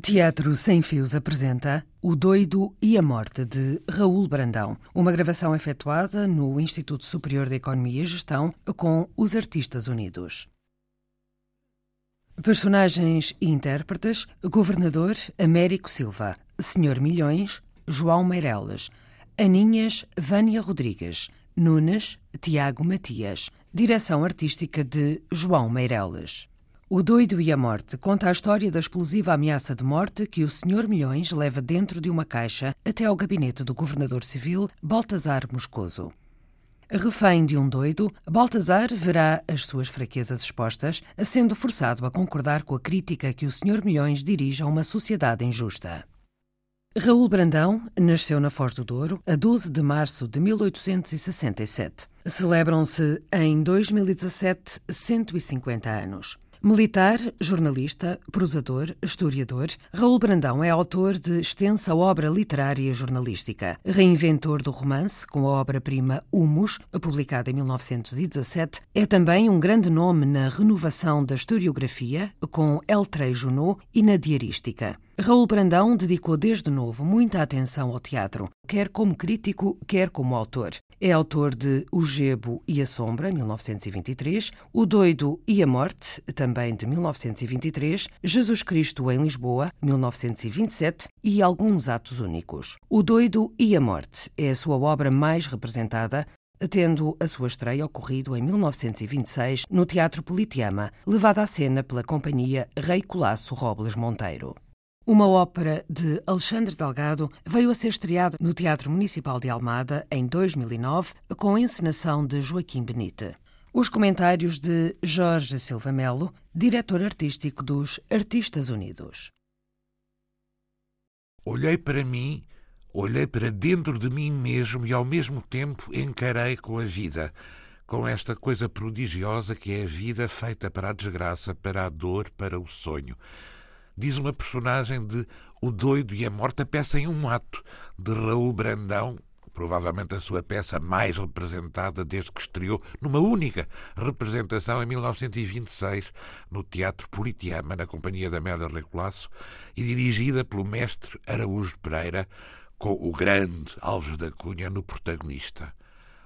Teatro Sem Fios apresenta O Doido e a Morte de Raul Brandão, uma gravação efetuada no Instituto Superior de Economia e Gestão com os Artistas Unidos. Personagens e intérpretes: Governador Américo Silva, Senhor Milhões João Meireles, Aninhas Vânia Rodrigues, Nunes Tiago Matias, direção artística de João Meireles. O Doido e a Morte conta a história da explosiva ameaça de morte que o Sr. Milhões leva dentro de uma caixa até ao gabinete do governador civil Baltazar Moscoso. Refém de um doido, Baltazar verá as suas fraquezas expostas, sendo forçado a concordar com a crítica que o Sr. Milhões dirige a uma sociedade injusta. Raul Brandão nasceu na Foz do Douro a 12 de março de 1867. Celebram-se em 2017 150 anos. Militar, jornalista, prosador, historiador, Raul Brandão é autor de extensa obra literária e jornalística. Reinventor do romance, com a obra-prima Humus, publicada em 1917, é também um grande nome na renovação da historiografia, com El Trei Junot e na diarística. Raul Brandão dedicou desde novo muita atenção ao teatro, quer como crítico, quer como autor. É autor de O Gebo e a Sombra, 1923, O Doido e a Morte, também de 1923, Jesus Cristo em Lisboa, 1927 e alguns atos únicos. O Doido e a Morte é a sua obra mais representada, tendo a sua estreia ocorrido em 1926 no Teatro Politeama, levada à cena pela companhia Rei Colasso Robles Monteiro. Uma ópera de Alexandre Delgado veio a ser estreada no Teatro Municipal de Almada em 2009, com a encenação de Joaquim Benite. Os comentários de Jorge Silva Melo, diretor artístico dos Artistas Unidos. Olhei para mim, olhei para dentro de mim mesmo e ao mesmo tempo encarei com a vida, com esta coisa prodigiosa que é a vida feita para a desgraça, para a dor, para o sonho diz uma personagem de O Doido e a Morta, peça em um ato, de Raul Brandão, provavelmente a sua peça mais representada desde que estreou numa única representação em 1926 no Teatro Politeama, na companhia da Amélia Recolasso, e dirigida pelo mestre Araújo Pereira, com o grande Alves da Cunha no protagonista.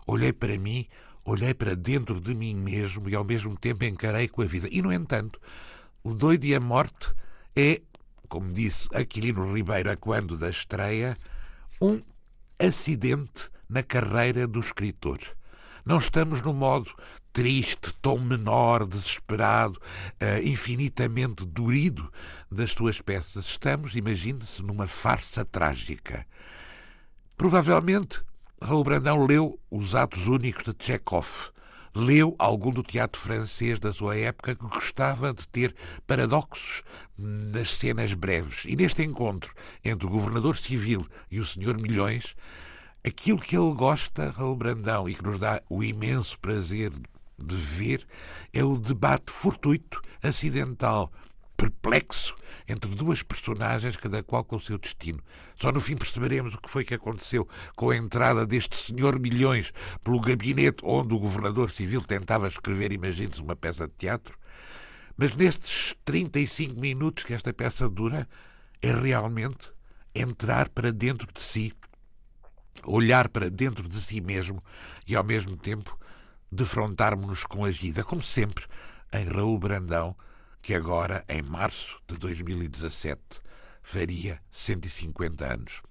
Olhei para mim, olhei para dentro de mim mesmo e ao mesmo tempo encarei com a vida. E, no entanto, o doido e a morte é, como disse Aquilino Ribeiro quando da estreia, um acidente na carreira do escritor. Não estamos no modo triste, tom menor, desesperado, uh, infinitamente durido das suas peças. Estamos, imagine-se, numa farsa trágica. Provavelmente, Raul Brandão leu Os Atos Únicos de Chekhov, leu algum do teatro francês da sua época que gostava de ter paradoxos nas cenas breves. E neste encontro entre o governador civil e o senhor Milhões, aquilo que ele gosta, Raul Brandão, e que nos dá o imenso prazer de ver, é o debate fortuito, acidental, perplexo entre duas personagens, cada qual com o seu destino. Só no fim perceberemos o que foi que aconteceu com a entrada deste senhor Milhões pelo gabinete onde o governador civil tentava escrever, imagine-se, uma peça de teatro. Mas nestes 35 minutos que esta peça dura, é realmente entrar para dentro de si, olhar para dentro de si mesmo e, ao mesmo tempo, defrontarmos-nos com a vida, como sempre, em Raul Brandão, que agora, em março de 2017, faria 150 anos.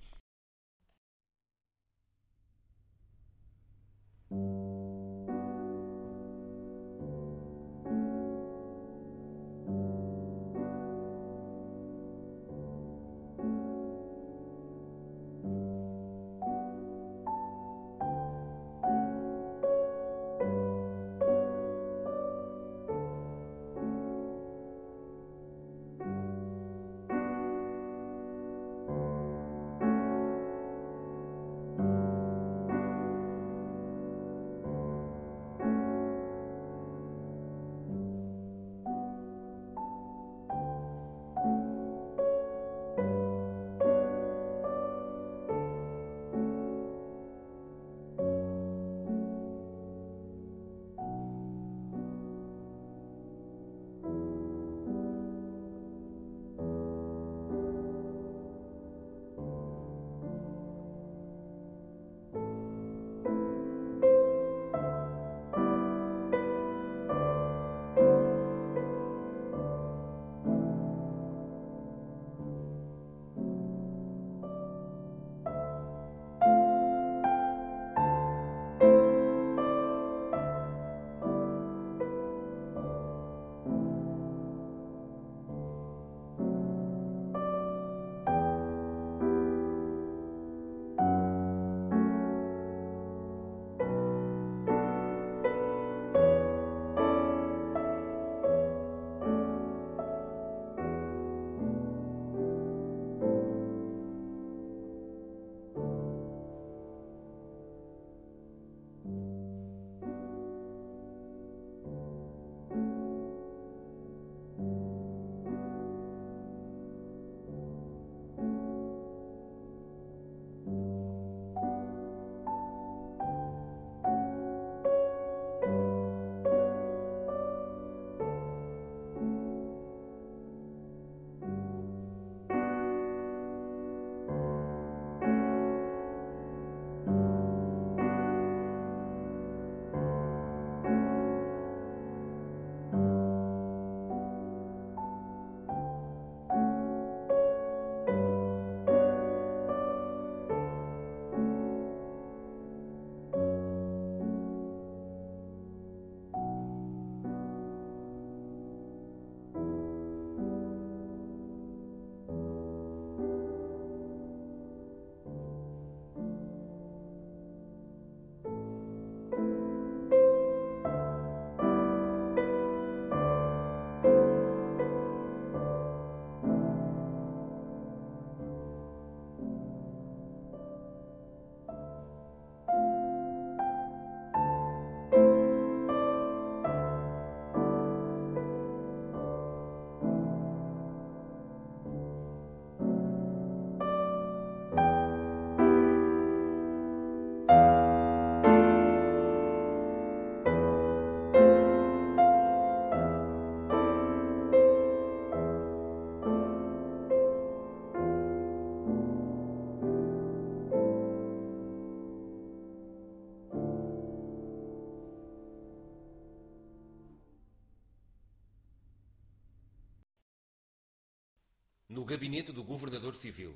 No gabinete do Governador Civil.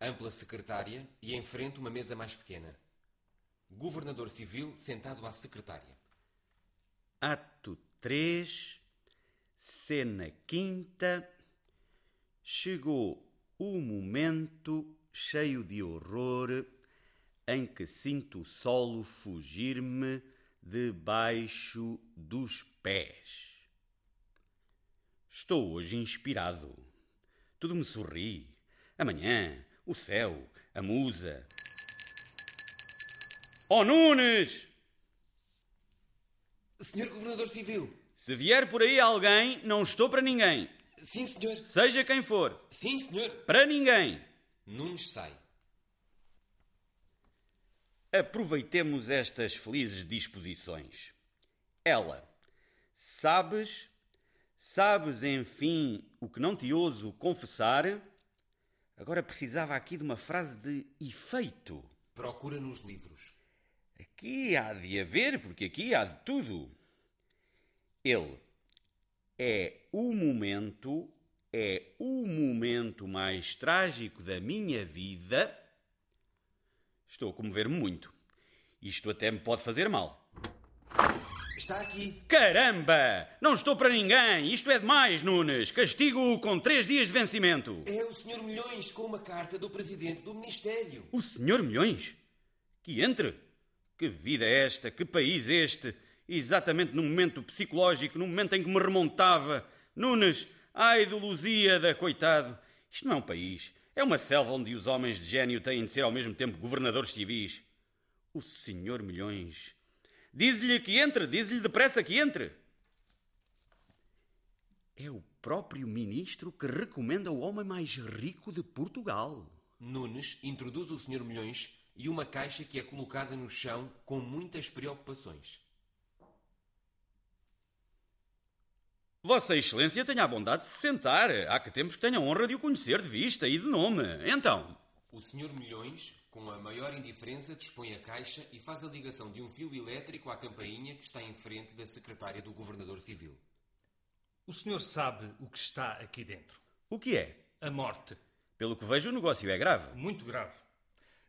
Ampla secretária e em frente uma mesa mais pequena. Governador Civil sentado à secretária. Ato 3, cena quinta. Chegou o momento cheio de horror em que sinto o solo fugir-me debaixo dos pés. Estou hoje inspirado. Tudo me sorri. Amanhã, o céu, a musa. Oh Nunes! Senhor Governador Civil! Se vier por aí alguém, não estou para ninguém. Sim, senhor! Seja quem for. Sim, senhor! Para ninguém. Nunes sai. Aproveitemos estas felizes disposições. Ela, sabes, sabes, enfim, o que não te ouso confessar? Agora precisava aqui de uma frase de efeito. Procura nos livros. Aqui há de haver, porque aqui há de tudo. Ele é o momento, é o momento mais trágico da minha vida. Estou a comover-me muito. Isto até me pode fazer mal. Está aqui. Caramba! Não estou para ninguém! Isto é demais, Nunes! Castigo-o com três dias de vencimento! É o Senhor Milhões com uma carta do Presidente do Ministério. O Senhor Milhões? Que entre? Que vida é esta? Que país este? Exatamente no momento psicológico, no momento em que me remontava. Nunes, ai do Lusíada, coitado! Isto não é um país. É uma selva onde os homens de gênio têm de ser ao mesmo tempo governadores civis. O Senhor Milhões. Diz-lhe que entre, diz-lhe depressa que entre. É o próprio ministro que recomenda o homem mais rico de Portugal. Nunes introduz o Senhor Milhões e uma caixa que é colocada no chão com muitas preocupações. Vossa Excelência tenha a bondade de se sentar. Há que temos que tenha a honra de o conhecer de vista e de nome. Então. O Senhor Milhões, com a maior indiferença, dispõe a caixa e faz a ligação de um fio elétrico à campainha que está em frente da secretária do Governador Civil. O senhor sabe o que está aqui dentro. O que é? A morte. Pelo que vejo, o negócio é grave. Muito grave.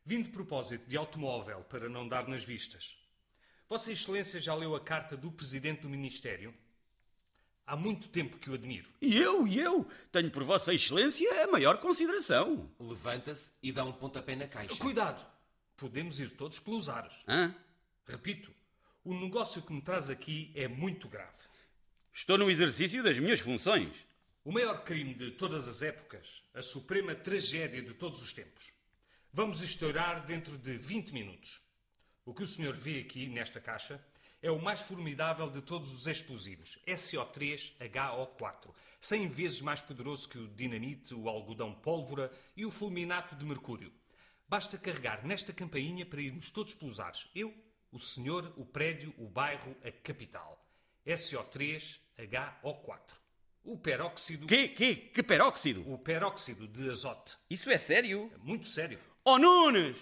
Vim de propósito de automóvel para não dar nas vistas. Vossa Excelência já leu a carta do Presidente do Ministério? Há muito tempo que o admiro. E eu, e eu, tenho por Vossa Excelência a maior consideração. Levanta-se e dá um pontapé na caixa. Cuidado! Podemos ir todos pelos ares. Hã? Repito, o negócio que me traz aqui é muito grave. Estou no exercício das minhas funções. O maior crime de todas as épocas, a suprema tragédia de todos os tempos. Vamos estourar dentro de 20 minutos. O que o senhor vê aqui nesta caixa é o mais formidável de todos os explosivos, SO3HO4, 100 vezes mais poderoso que o dinamite, o algodão pólvora e o fulminato de mercúrio. Basta carregar nesta campainha para irmos todos pelos ares. Eu, o senhor, o prédio, o bairro, a capital. SO3HO4. O peróxido. Que, que, que peróxido? O peróxido de azote. Isso é sério? É muito sério. Oh, Nunes!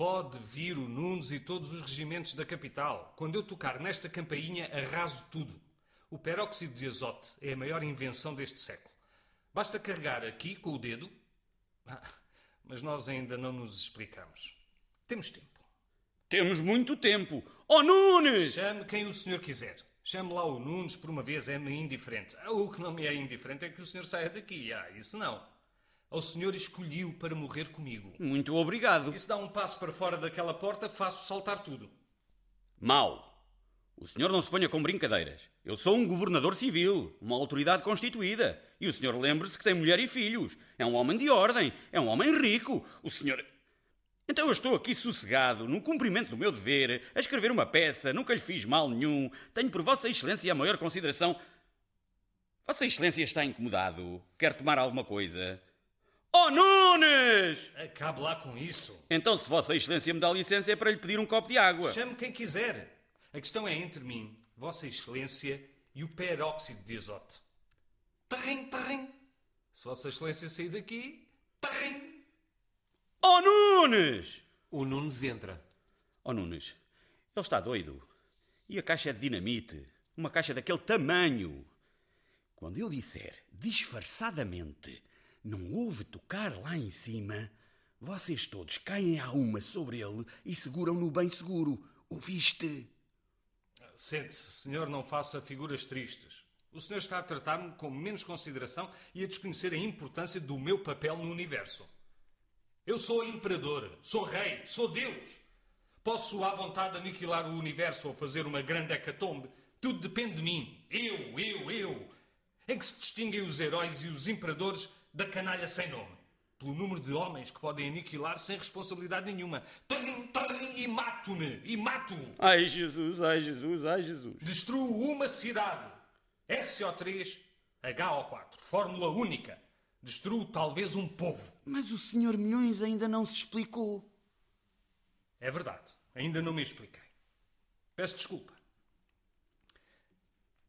Pode vir o Nunes e todos os regimentos da capital. Quando eu tocar nesta campainha, arraso tudo. O peróxido de azote é a maior invenção deste século. Basta carregar aqui com o dedo. Ah, mas nós ainda não nos explicamos. Temos tempo. Temos muito tempo. Oh, Nunes! Chame quem o senhor quiser. Chame lá o Nunes, por uma vez é-me indiferente. Ah, O que não me é indiferente é que o senhor saia daqui. Ah, isso não. O senhor escolheu para morrer comigo. Muito obrigado. E se dá um passo para fora daquela porta, faço saltar tudo. Mal. O senhor não se ponha com brincadeiras. Eu sou um governador civil, uma autoridade constituída. E o senhor lembre-se que tem mulher e filhos. É um homem de ordem. É um homem rico. O senhor. Então eu estou aqui sossegado, no cumprimento do meu dever, a escrever uma peça, nunca lhe fiz mal nenhum. Tenho por Vossa Excelência a maior consideração. Vossa Excelência está incomodado? Quer tomar alguma coisa? Oh, Nunes! Acabe lá com isso. Então, se Vossa Excelência me dá licença, é para lhe pedir um copo de água. Chame quem quiser. A questão é entre mim, Vossa Excelência e o peróxido de azote. Tarrim, tarrim. Se Vossa Excelência sair daqui, tarrim. Oh, Nunes! O Nunes entra. Oh, Nunes, ele está doido. E a caixa é de dinamite. Uma caixa daquele tamanho. Quando eu disser disfarçadamente não houve tocar lá em cima, vocês todos caem à uma sobre ele e seguram-no bem seguro. Ouviste? Sente-se, senhor, não faça figuras tristes. O senhor está a tratar-me com menos consideração e a desconhecer a importância do meu papel no universo. Eu sou imperador, sou rei, sou Deus. Posso à vontade aniquilar o universo ou fazer uma grande hecatombe. Tudo depende de mim. Eu, eu, eu. Em que se distinguem os heróis e os imperadores da canalha sem nome? Pelo número de homens que podem aniquilar sem responsabilidade nenhuma. Tarrim, tarrim, e mato-me, e mato-o. Ai Jesus, ai Jesus, ai Jesus. Destruo uma cidade. SO3, HO4. Fórmula única. Destruo talvez um povo. Mas o senhor Milhões ainda não se explicou. É verdade. Ainda não me expliquei. Peço desculpa.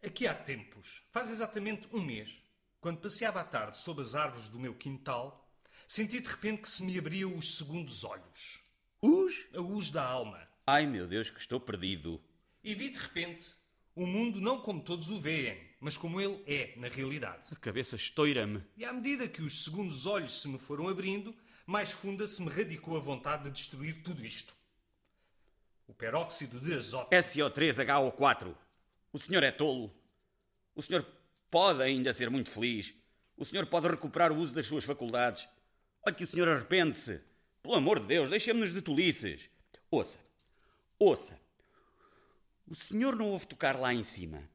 Aqui há tempos, faz exatamente um mês, quando passeava à tarde sob as árvores do meu quintal, senti de repente que se me abriam os segundos olhos. Os? A luz da alma. Ai meu Deus, que estou perdido. E vi de repente o mundo não como todos o veem, mas como ele é na realidade. A cabeça estoura-me. E à medida que os segundos olhos se me foram abrindo, mais funda se me radicou a vontade de destruir tudo isto. O peróxido de azoto. SO3HO4. O senhor é tolo. O senhor pode ainda ser muito feliz. O senhor pode recuperar o uso das suas faculdades. Olha que o senhor arrepende-se. Pelo amor de Deus, deixemos-nos de tolices. Ouça, ouça. O senhor não ouve tocar lá em cima.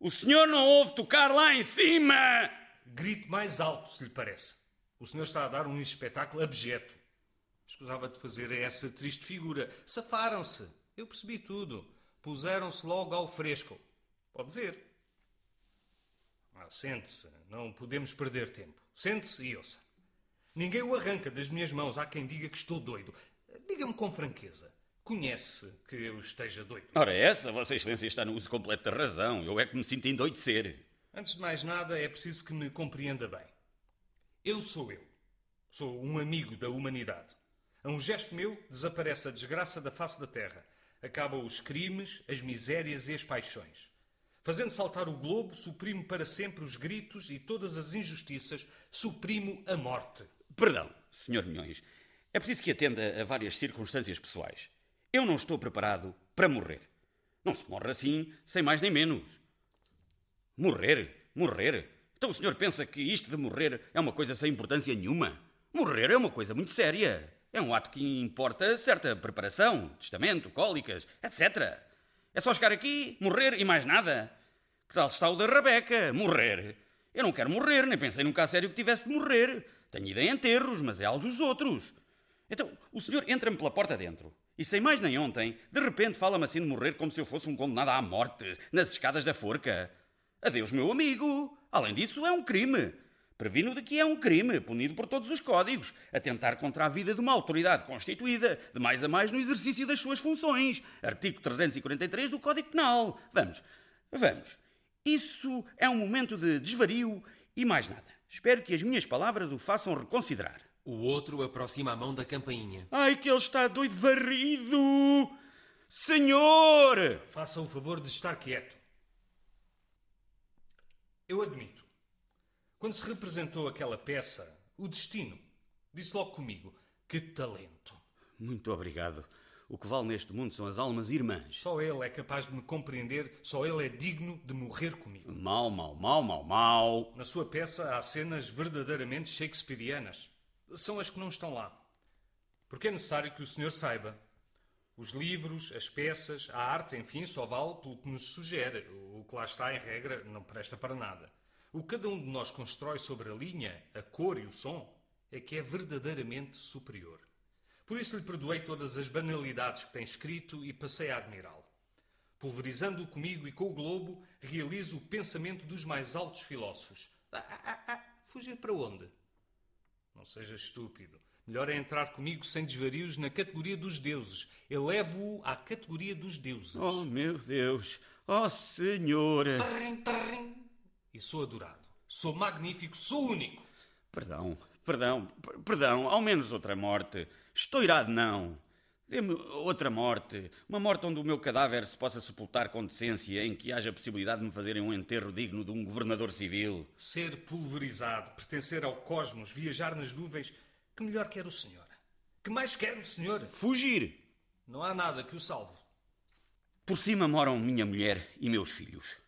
O senhor não ouve tocar lá em cima! Grito mais alto, se lhe parece. O senhor está a dar um espetáculo abjeto. Escusava de fazer essa triste figura. Safaram-se. Eu percebi tudo. Puseram-se logo ao fresco. Pode ver. Ah, sente-se. Não podemos perder tempo. Sente-se e ouça. Ninguém o arranca das minhas mãos. Há quem diga que estou doido. Diga-me com franqueza. Conhece que eu esteja doido? Ora, essa, Vossa Excelência está no uso completo da razão. Eu é que me sinto endoidecer. Antes de mais nada, é preciso que me compreenda bem. Eu sou eu. Sou um amigo da humanidade. A um gesto meu, desaparece a desgraça da face da terra. Acabam os crimes, as misérias e as paixões. Fazendo saltar o globo, suprimo para sempre os gritos e todas as injustiças, suprimo a morte. Perdão, Sr. Milhões. É preciso que atenda a várias circunstâncias pessoais. Eu não estou preparado para morrer. Não se morre assim, sem mais nem menos. Morrer? Morrer? Então o senhor pensa que isto de morrer é uma coisa sem importância nenhuma? Morrer é uma coisa muito séria. É um ato que importa certa preparação, testamento, cólicas, etc. É só chegar aqui, morrer e mais nada. Que tal está o da Rebeca? Morrer. Eu não quero morrer, nem pensei nunca a sério que tivesse de morrer. Tenho ideia em enterros, mas é algo dos outros. Então, o senhor entra-me pela porta dentro. E sem mais nem ontem, de repente fala-me assim de morrer como se eu fosse um condenado à morte, nas escadas da forca. Adeus, meu amigo. Além disso, é um crime. Previno de que é um crime, punido por todos os códigos, atentar contra a vida de uma autoridade constituída, de mais a mais no exercício das suas funções. Artigo 343 do Código Penal. Vamos, vamos. Isso é um momento de desvario e mais nada. Espero que as minhas palavras o façam reconsiderar. O outro aproxima a mão da campainha. Ai, que ele está doido varrido! Senhor! Faça o favor de estar quieto. Eu admito. Quando se representou aquela peça, o destino, disse logo comigo: que talento! Muito obrigado. O que vale neste mundo são as almas irmãs. Só ele é capaz de me compreender, só ele é digno de morrer comigo. Mal, mal, mal, mal, mal. Na sua peça há cenas verdadeiramente shakespearianas. São as que não estão lá. Porque é necessário que o senhor saiba. Os livros, as peças, a arte, enfim, só vale pelo que nos sugere. O que lá está, em regra, não presta para nada. O que cada um de nós constrói sobre a linha, a cor e o som, é que é verdadeiramente superior. Por isso lhe perdoei todas as banalidades que tem escrito e passei a admirá-lo. Pulverizando-o comigo e com o globo, realizo o pensamento dos mais altos filósofos. Ah, ah, ah, ah, fugir para onde? Não seja estúpido. Melhor é entrar comigo sem desvarios na categoria dos deuses. Elevo-o à categoria dos deuses. Oh, meu Deus! Oh, Senhor! Tarrim, tarrim. E sou adorado. Sou magnífico. Sou único. Perdão, perdão, perdão. Ao menos outra morte. Estou irado, não. Dê-me outra morte. Uma morte onde o meu cadáver se possa sepultar com decência, em que haja possibilidade de me fazerem um enterro digno de um governador civil. Ser pulverizado, pertencer ao cosmos, viajar nas nuvens. Que melhor quer o senhor? Que mais quer o senhor? Fugir. Não há nada que o salve. Por cima moram minha mulher e meus filhos.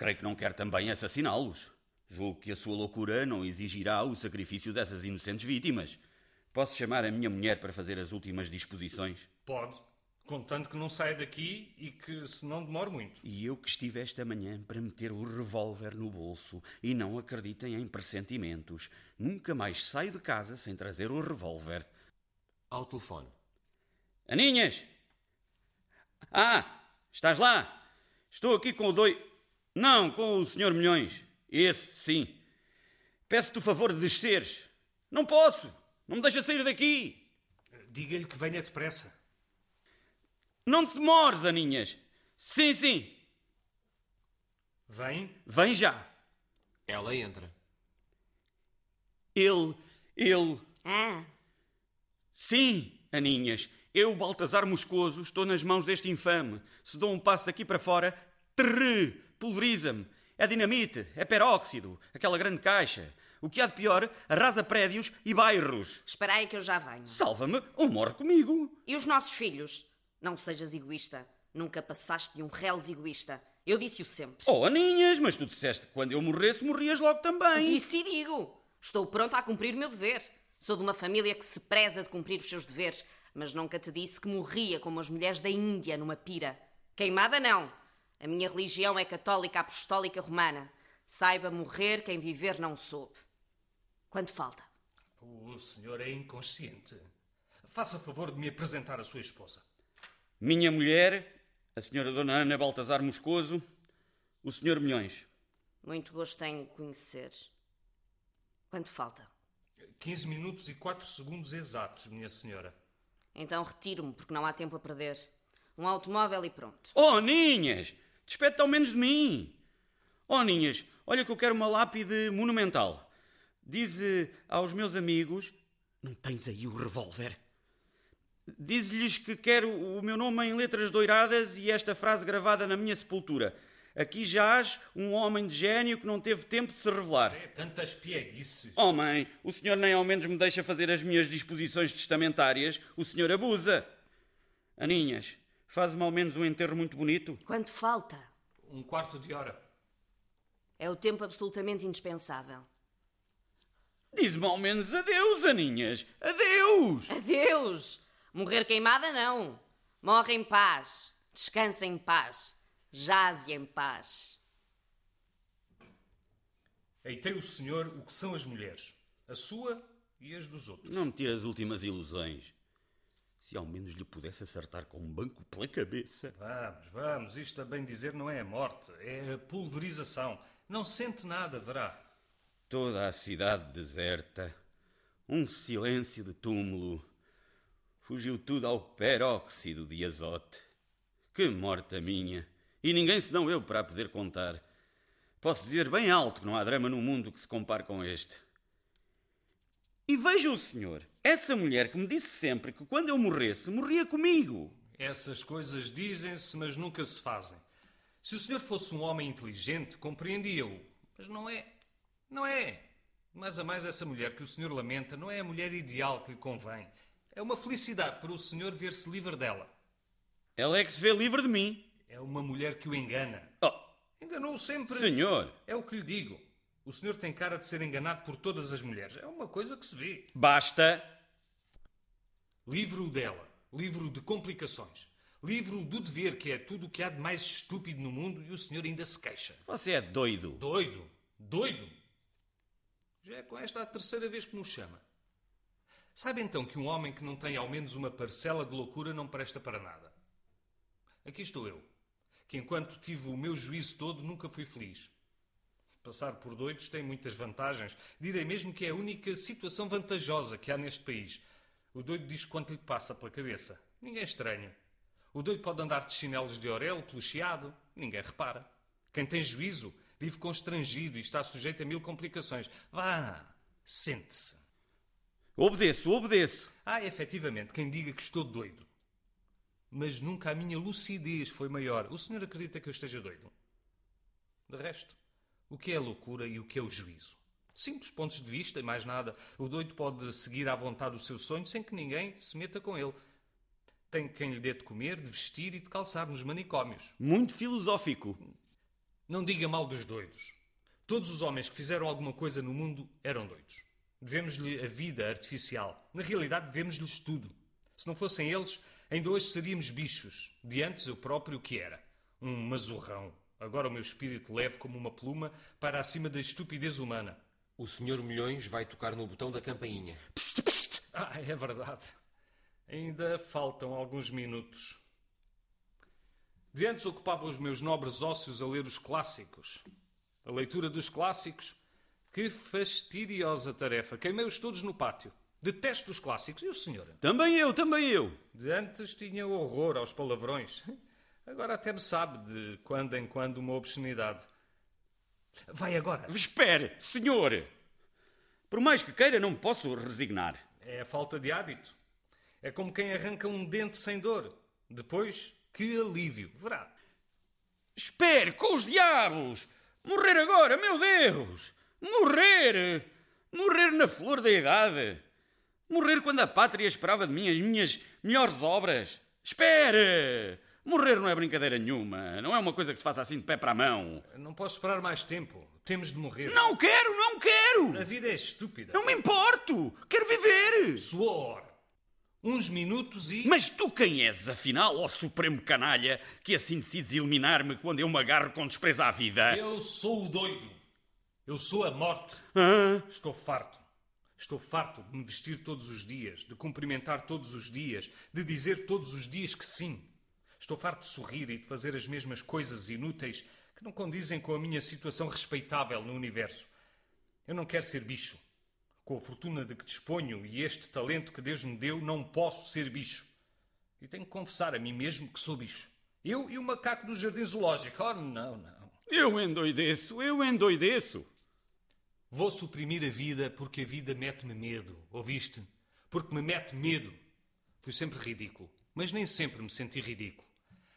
Creio que não quer também assassiná-los. Julgo que a sua loucura não exigirá o sacrifício dessas inocentes vítimas. Posso chamar a minha mulher para fazer as últimas disposições? Pode, contanto que não saia daqui e que se não demore muito. E eu que estive esta manhã para meter o revólver no bolso e não acreditem em pressentimentos. Nunca mais saio de casa sem trazer o revólver. Ao telefone. Aninhas! Ah, estás lá? Estou aqui com o doi... Não, com o senhor Milhões. Esse, sim. Peço-te o favor de desceres. Não posso. Não me deixa sair daqui. Diga-lhe que venha depressa. Não te demores, Aninhas. Sim, sim. Vem? Vem já. Ela entra. Ele, ele... Ah, Sim, Aninhas. Eu, Baltazar Moscoso, estou nas mãos deste infame. Se dou um passo daqui para fora, trrr, pulveriza-me. É dinamite, é peróxido, aquela grande caixa. O que há de pior, arrasa prédios e bairros. espera aí que eu já venho. Salva-me ou morre comigo. E os nossos filhos? Não sejas egoísta. Nunca passaste de um reles egoísta. Eu disse-o sempre. Oh, Aninhas, mas tu disseste que quando eu morresse, morrias logo também. Disse e digo. Estou pronta a cumprir o meu dever. Sou de uma família que se preza de cumprir os seus deveres, mas nunca te disse que morria como as mulheres da Índia numa pira. Queimada não. A minha religião é católica apostólica romana. Saiba morrer quem viver não soube. Quanto falta? O senhor é inconsciente. Faça favor de me apresentar a sua esposa. Minha mulher, a senhora Dona Ana Baltazar Moscoso, o senhor Milhões. Muito gosto em conhecer. Quanto falta? 15 minutos e 4 segundos exatos, minha senhora. Então retiro-me, porque não há tempo a perder. Um automóvel e pronto. Oh, Ninhas! Despede-te ao menos de mim. Oh, Ninhas, olha que eu quero uma lápide monumental. Diz aos meus amigos... Não tens aí o revólver? Diz-lhes que quero o meu nome em letras doiradas e esta frase gravada na minha sepultura. Aqui jaz um homem de gênio que não teve tempo de se revelar. É tantas pieguices. Oh, mãe, o senhor nem ao menos me deixa fazer as minhas disposições testamentárias. O senhor abusa. Aninhas, faz-me ao menos um enterro muito bonito. Quanto falta? Um quarto de hora. É o tempo absolutamente indispensável. Diz-me ao menos adeus, Aninhas. Adeus! Adeus! Morrer queimada, não. Morre em paz. Descansa em paz. Jaze em paz. Eitei o senhor o que são as mulheres. A sua e as dos outros. Não me tire as últimas ilusões. Se ao menos lhe pudesse acertar com um banco pela cabeça. Vamos, vamos. Isto a bem dizer não é a morte. É a pulverização. Não sente nada, verá. Toda a cidade deserta. Um silêncio de túmulo. Fugiu tudo ao peróxido de azote. Que morte a minha! E ninguém senão eu para a poder contar. Posso dizer bem alto que não há drama no mundo que se compare com este. E veja o senhor, essa mulher que me disse sempre que quando eu morresse, morria comigo. Essas coisas dizem-se, mas nunca se fazem. Se o senhor fosse um homem inteligente, compreendia-o. Mas não é. Não é. Mais a mais essa mulher que o senhor lamenta não é a mulher ideal que lhe convém. É uma felicidade para o senhor ver-se livre dela. Ela é que se vê livre de mim. É uma mulher que o engana. Oh, Enganou-o sempre. senhor, É o que lhe digo. O senhor tem cara de ser enganado por todas as mulheres. É uma coisa que se vê. basta. Livro dela. Livro de complicações. Livro do dever, que é tudo o que há de mais estúpido no mundo e o senhor ainda se queixa. Você é doido. Doido? Doido? Já é com esta a terceira vez que nos chama. Sabe então que um homem que não tem ao menos uma parcela de loucura não presta para nada. Aqui estou eu, que enquanto tive o meu juízo todo nunca fui feliz. Passar por doidos tem muitas vantagens. Direi mesmo que é a única situação vantajosa que há neste país. O doido diz quanto lhe passa pela cabeça. Ninguém estranha. O doido pode andar de chinelos de orelha, pelo chiado. Ninguém repara. Quem tem juízo vive constrangido e está sujeito a mil complicações. Vá, sente-se. Obedeço, obedeço. Há efetivamente quem diga que estou doido. mas nunca a minha lucidez foi maior. O senhor acredita que eu esteja doido? De resto, o que é a loucura e o que é o juízo? Simples pontos de vista e mais nada. O doido pode seguir à vontade o seu sonho sem que ninguém se meta com ele. Tem quem lhe dê de comer, de vestir e de calçar nos manicômios. Muito filosófico. Não diga mal dos doidos. Todos os homens que fizeram alguma coisa no mundo eram doidos. Devemos-lhe a vida artificial. Na realidade, devemos-lhes tudo. Se não fossem eles, ainda hoje seríamos bichos. De antes, eu próprio que era. Um mazurrão. Agora o meu espírito leve como uma pluma para acima da estupidez humana. O senhor Milhões vai tocar no botão da campainha. Psst, psst. Ah, é verdade. Ainda faltam alguns minutos. De antes ocupava os meus nobres ósseos a ler os clássicos. A leitura dos clássicos. Que fastidiosa tarefa. Queimei-os todos no pátio. Detesto os clássicos. E o senhor? Também eu, também eu. De antes tinha horror aos palavrões. Agora até me sabe de quando em quando uma obscenidade. Vai agora. Espere, senhor. Por mais que queira, não me posso resignar. É a falta de hábito. É como quem arranca um dente sem dor. Depois, que alívio. Verá. Espere, com os diabos! Morrer agora, meu Deus! Morrer! Morrer na flor da idade! Morrer quando a pátria esperava de mim as minhas melhores obras! Espere! Morrer não é brincadeira nenhuma. Não é uma coisa que se faça assim de pé para a mão. Não posso esperar mais tempo. Temos de morrer. Não quero, não quero! A vida é estúpida. Não me importo! Quero viver! Suor! Uns minutos e. Mas tu quem és, afinal, ó supremo canalha, que assim decides eliminar-me quando eu me agarro com desprezo à vida? Eu sou o doido. Eu sou a morte. Ah? Estou farto. Estou farto de me vestir todos os dias, de cumprimentar todos os dias, de dizer todos os dias que sim. Estou farto de sorrir e de fazer as mesmas coisas inúteis que não condizem com a minha situação respeitável no universo. Eu não quero ser bicho. Com a fortuna de que disponho e este talento que Deus me deu, não posso ser bicho. E tenho que confessar a mim mesmo que sou bicho. Eu e o macaco do jardim zoológico. Oh, não, não. Eu endoideço, eu endoideço. Vou suprimir a vida porque a vida mete-me medo, ouviste? Porque me mete medo. Fui sempre ridículo, mas nem sempre me senti ridículo.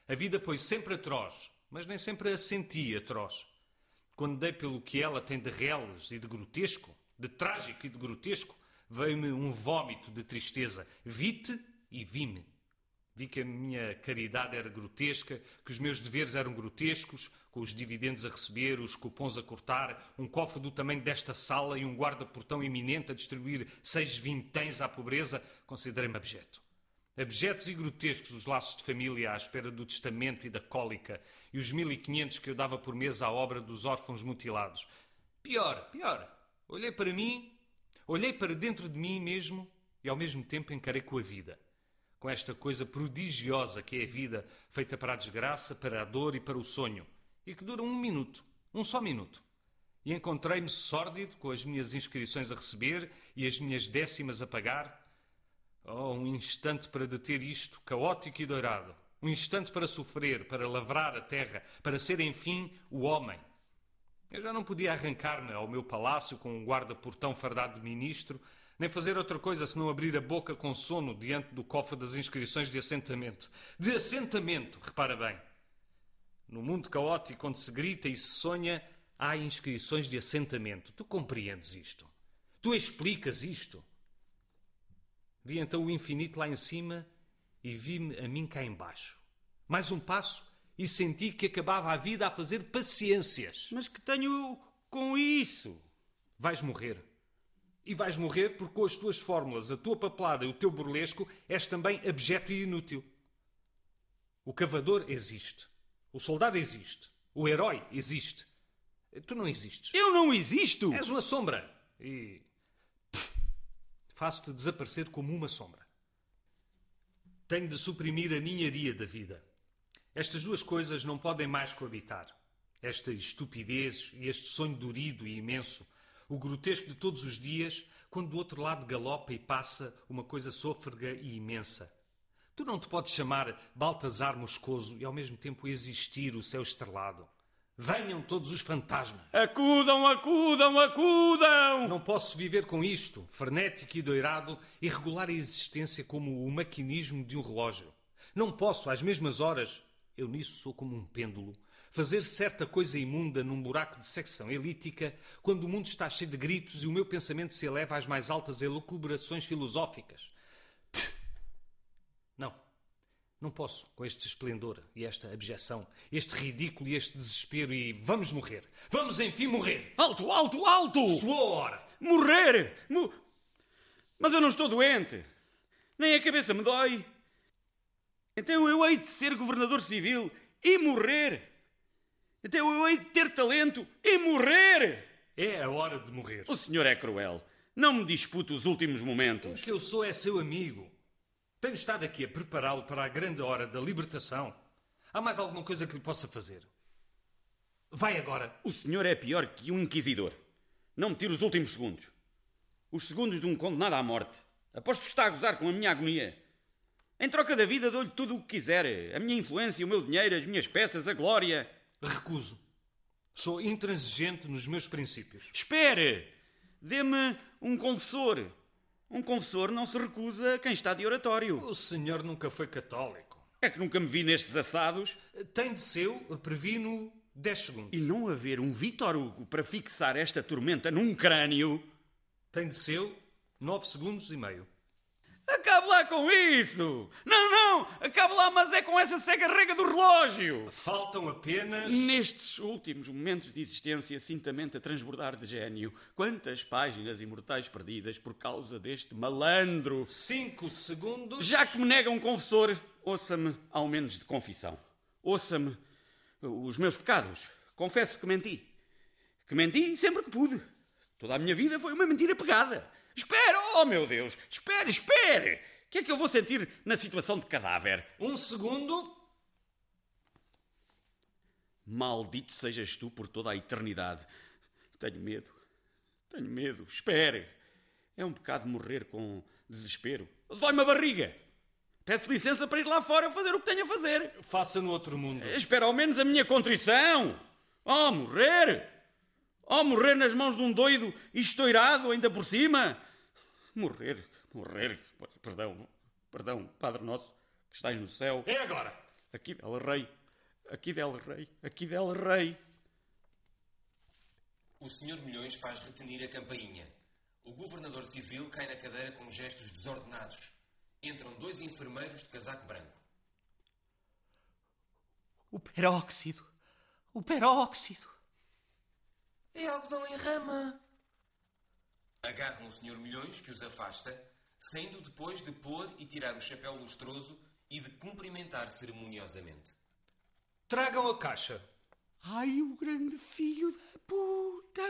A vida foi sempre atroz, mas nem sempre a senti atroz. Quando dei pelo que ela tem de reles e de grotesco, de trágico e de grotesco, veio-me um vómito de tristeza. Vi-te e vi-me. Vi que a minha caridade era grotesca, que os meus deveres eram grotescos, com os dividendos a receber, os cupons a cortar, um cofre do tamanho desta sala e um guarda-portão iminente a distribuir seis vinténs à pobreza, considerei-me abjeto. Abjetos e grotescos os laços de família à espera do testamento e da cólica, e os mil e quinhentos que eu dava por mês à obra dos órfãos mutilados. Pior, pior. Olhei para mim, olhei para dentro de mim mesmo e ao mesmo tempo encarei com a vida. Com esta coisa prodigiosa que é a vida, feita para a desgraça, para a dor e para o sonho, e que dura um minuto, um só minuto. E encontrei-me sórdido com as minhas inscrições a receber e as minhas décimas a pagar. Oh, um instante para deter isto, caótico e dourado. Um instante para sofrer, para lavrar a terra, para ser, enfim, o homem. Eu já não podia arrancar-me ao meu palácio com um guarda-portão fardado de ministro, nem fazer outra coisa senão abrir a boca com sono diante do cofre das inscrições de assentamento. De assentamento, repara bem. No mundo caótico onde se grita e se sonha, há inscrições de assentamento. Tu compreendes isto? Tu explicas isto? Vi então o infinito lá em cima e vi-me a mim cá embaixo. Mais um passo e senti que acabava a vida a fazer paciências. Mas que tenho com isso? Vais morrer. E vais morrer porque com as tuas fórmulas, a tua papelada e o teu burlesco és também abjeto e inútil. O cavador existe. O soldado existe. O herói existe. Tu não existes. Eu não existo! És uma sombra. E. Faço-te desaparecer como uma sombra. Tenho de suprimir a ninharia da vida. Estas duas coisas não podem mais coabitar. Esta estupidez e este sonho dorido e imenso, o grotesco de todos os dias, quando do outro lado galopa e passa uma coisa sôfrega e imensa. Tu não te podes chamar Baltazar Moscoso e ao mesmo tempo existir o céu estrelado. Venham todos os fantasmas. Acudam, acudam, acudam! Não posso viver com isto, frenético e doirado, e regular a existência como o maquinismo de um relógio. Não posso, às mesmas horas, eu nisso sou como um pêndulo, fazer certa coisa imunda num buraco de secção elítica quando o mundo está cheio de gritos e o meu pensamento se eleva às mais altas elucubrações filosóficas. Não. Não posso com este esplendor e esta abjeção, este ridículo e este desespero e vamos morrer. Vamos enfim morrer. Alto, alto, alto! Soou a hora. Morrer! Mo- Mas eu não estou doente. Nem a cabeça me dói. Então eu hei de ser governador civil e morrer. Então eu hei de ter talento e morrer. É a hora de morrer. O senhor é cruel. Não me dispute os últimos O momentos. que eu sou é seu amigo. Tenho estado aqui a prepará-lo para a grande hora da libertação. Há mais alguma coisa que lhe possa fazer? Vai agora. O senhor é pior que um inquisidor. Não me tire os últimos segundos. Os segundos de um condenado à morte. Aposto que está a gozar com a minha agonia. Em troca da vida dou-lhe tudo o que quiser. A minha influência, o meu dinheiro, as minhas peças, a glória. Recuso. Sou intransigente nos meus princípios. Espere! Dê-me um confessor. Um confessor não se recusa a quem está de oratório. O senhor nunca foi católico. É que nunca me vi nestes assados. Tem de seu, previno 10 segundos. E não haver um Vítor Hugo para fixar esta tormenta num crânio. Tem de seu 9 segundos e meio. Acabe lá com isso! Não, não! Acabe lá, mas é com essa cega rega do relógio! Faltam apenas. Nestes últimos momentos de existência, cintamente a transbordar de gênio, quantas páginas imortais perdidas por causa deste malandro! 5 segundos. Já que me nega um confessor, ouça-me ao menos de confissão. Ouça-me os meus pecados. Confesso que menti. Que menti sempre que pude. Toda a minha vida foi uma mentira pegada. Espere, oh meu Deus! Espere, espere! O que é que eu vou sentir na situação de cadáver? Um segundo. Maldito sejas tu por toda a eternidade. Tenho medo. Tenho medo. Espere. É um pecado morrer com desespero. Dói-me a barriga. Peço licença para ir lá fora fazer o que tenho a fazer. Faça no outro mundo. Espera ao menos a minha contrição. Oh, morrer! Oh, morrer nas mãos de um doido e estourado ainda por cima. Morrer, morrer. Perdão, perdão, Padre Nosso, que estás no céu. É agora. Aqui dela, Rei. Aqui dela, Rei. Aqui dela, Rei. O Senhor Milhões faz retenir a campainha. O governador civil cai na cadeira com gestos desordenados. Entram dois enfermeiros de casaco branco. O peróxido. O peróxido. É algodão em rama. Agarram o Senhor Milhões, que os afasta, saindo depois de pôr e tirar o chapéu lustroso e de cumprimentar ceremoniosamente. Tragam a caixa. Ai, o grande filho da puta.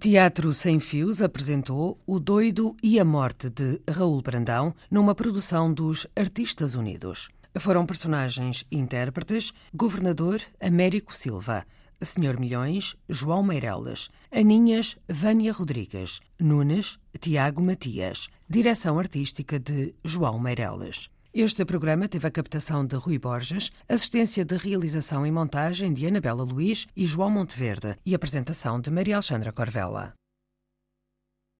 Teatro Sem Fios apresentou O Doido e a Morte de Raul Brandão numa produção dos Artistas Unidos. Foram personagens intérpretes Governador Américo Silva, Senhor Milhões João Meireles, Aninhas Vânia Rodrigues, Nunes Tiago Matias, direção artística de João Meireles. Este programa teve a captação de Rui Borges, assistência de realização e montagem de Anabela Luiz e João Monteverde e apresentação de Maria Alexandra Corvella.